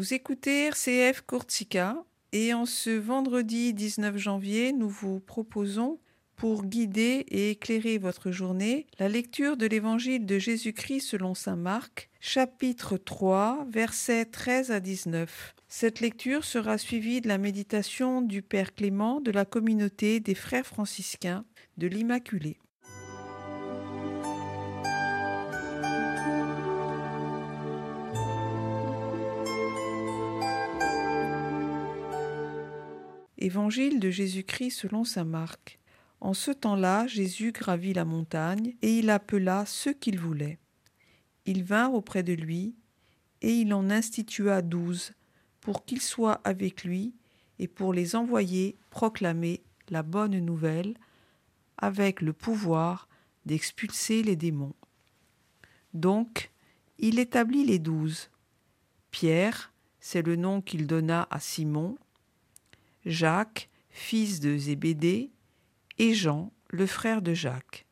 Vous écoutez RCF Courtica et en ce vendredi 19 janvier, nous vous proposons pour guider et éclairer votre journée la lecture de l'Évangile de Jésus-Christ selon Saint Marc, chapitre 3, versets 13 à 19. Cette lecture sera suivie de la méditation du Père Clément de la communauté des frères franciscains de l'Immaculée. Évangile de Jésus-Christ selon Saint Marc. En ce temps-là, Jésus gravit la montagne, et il appela ceux qu'il voulait. Ils vinrent auprès de lui, et il en institua douze, pour qu'ils soient avec lui, et pour les envoyer proclamer la bonne nouvelle, avec le pouvoir d'expulser les démons. Donc, il établit les douze. Pierre, c'est le nom qu'il donna à Simon, Jacques, fils de Zébédée, et Jean, le frère de Jacques.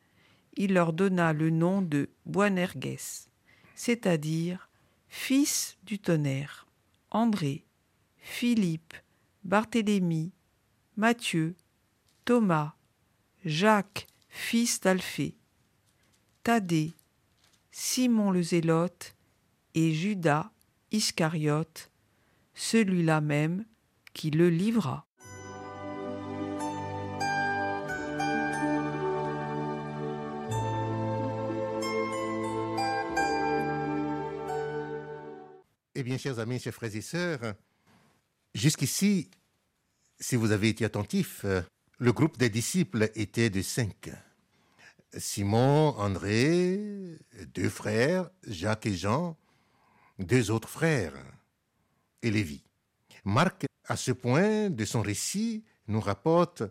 Il leur donna le nom de Boanerges, c'est-à-dire fils du tonnerre. André, Philippe, Barthélemy, Matthieu, Thomas, Jacques, fils d'Alphée, Thaddée, Simon le Zélote et Judas Iscariote, celui-là même qui le livra. Eh bien, chers amis, chers frères et sœurs, jusqu'ici, si vous avez été attentifs, le groupe des disciples était de cinq. Simon, André, deux frères, Jacques et Jean, deux autres frères, et Lévi. Marc, à ce point de son récit, nous rapporte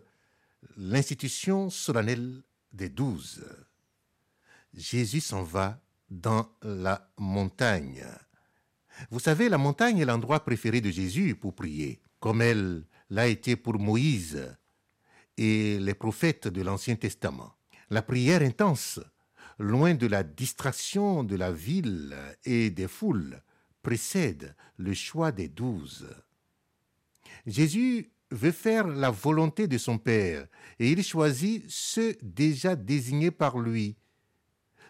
l'institution solennelle des douze. Jésus s'en va dans la montagne. Vous savez, la montagne est l'endroit préféré de Jésus pour prier, comme elle l'a été pour Moïse et les prophètes de l'Ancien Testament. La prière intense, loin de la distraction de la ville et des foules, précède le choix des douze. Jésus veut faire la volonté de son Père et il choisit ceux déjà désignés par lui.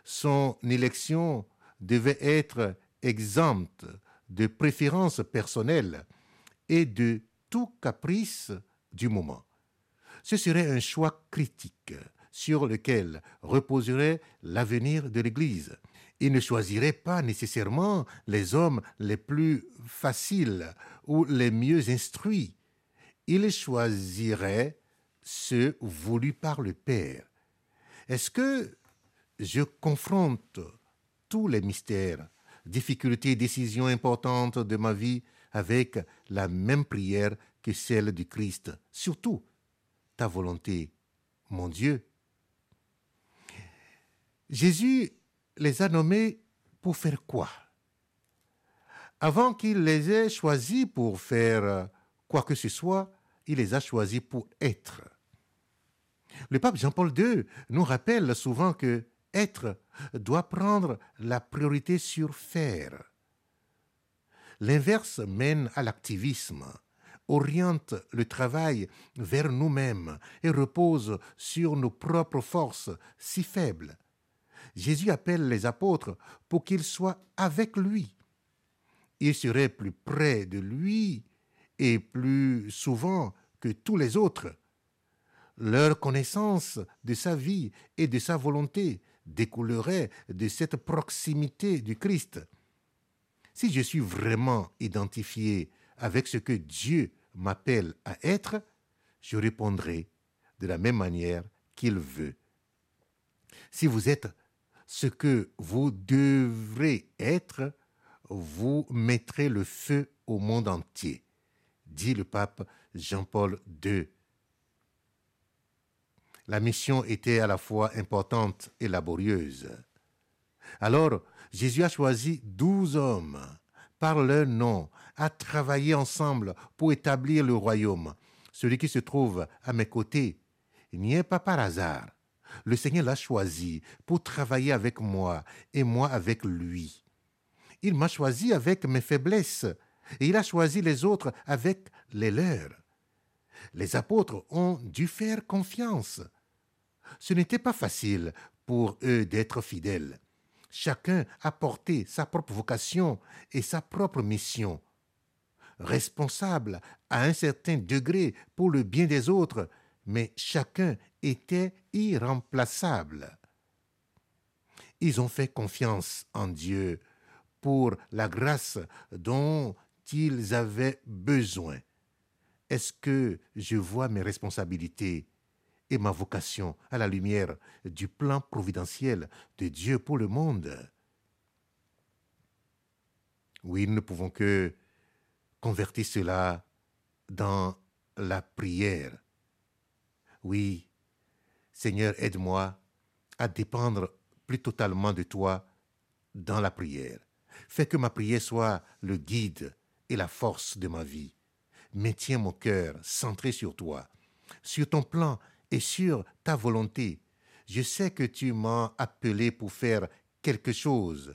Son élection devait être exempte de préférences personnelles et de tout caprice du moment. Ce serait un choix critique sur lequel reposerait l'avenir de l'Église. Il ne choisirait pas nécessairement les hommes les plus faciles ou les mieux instruits. Il choisirait ceux voulus par le Père. Est-ce que je confronte tous les mystères, difficultés, décisions importantes de ma vie avec la même prière que celle du Christ? Surtout, ta volonté, mon Dieu. Jésus les a nommés pour faire quoi? Avant qu'il les ait choisis pour faire quoi que ce soit, il les a choisis pour être. Le pape Jean-Paul II nous rappelle souvent que être doit prendre la priorité sur faire. L'inverse mène à l'activisme, oriente le travail vers nous-mêmes et repose sur nos propres forces si faibles. Jésus appelle les apôtres pour qu'ils soient avec lui. Ils seraient plus près de lui et plus souvent que tous les autres. Leur connaissance de sa vie et de sa volonté découlerait de cette proximité du Christ. Si je suis vraiment identifié avec ce que Dieu m'appelle à être, je répondrai de la même manière qu'il veut. Si vous êtes ce que vous devrez être, vous mettrez le feu au monde entier, dit le pape Jean-Paul II. La mission était à la fois importante et laborieuse. Alors, Jésus a choisi douze hommes par leur nom à travailler ensemble pour établir le royaume. Celui qui se trouve à mes côtés n'y est pas par hasard. Le Seigneur l'a choisi pour travailler avec moi et moi avec lui. Il m'a choisi avec mes faiblesses, et il a choisi les autres avec les leurs. Les apôtres ont dû faire confiance. Ce n'était pas facile pour eux d'être fidèles. Chacun a porté sa propre vocation et sa propre mission. Responsable à un certain degré pour le bien des autres, mais chacun était irremplaçable. Ils ont fait confiance en Dieu pour la grâce dont ils avaient besoin. Est-ce que je vois mes responsabilités et ma vocation à la lumière du plan providentiel de Dieu pour le monde? Oui, nous ne pouvons que convertir cela dans la prière. Oui, Seigneur, aide-moi à dépendre plus totalement de toi dans la prière. Fais que ma prière soit le guide et la force de ma vie. Maintiens mon cœur centré sur toi, sur ton plan et sur ta volonté. Je sais que tu m'as appelé pour faire quelque chose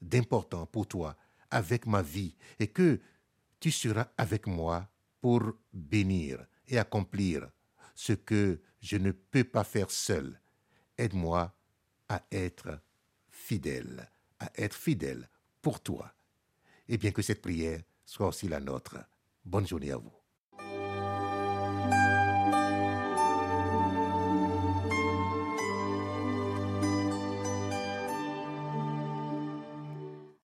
d'important pour toi avec ma vie et que tu seras avec moi pour bénir et accomplir ce que je ne peux pas faire seul. Aide-moi à être fidèle, à être fidèle pour toi. Et bien que cette prière soit aussi la nôtre. Bonne journée à vous.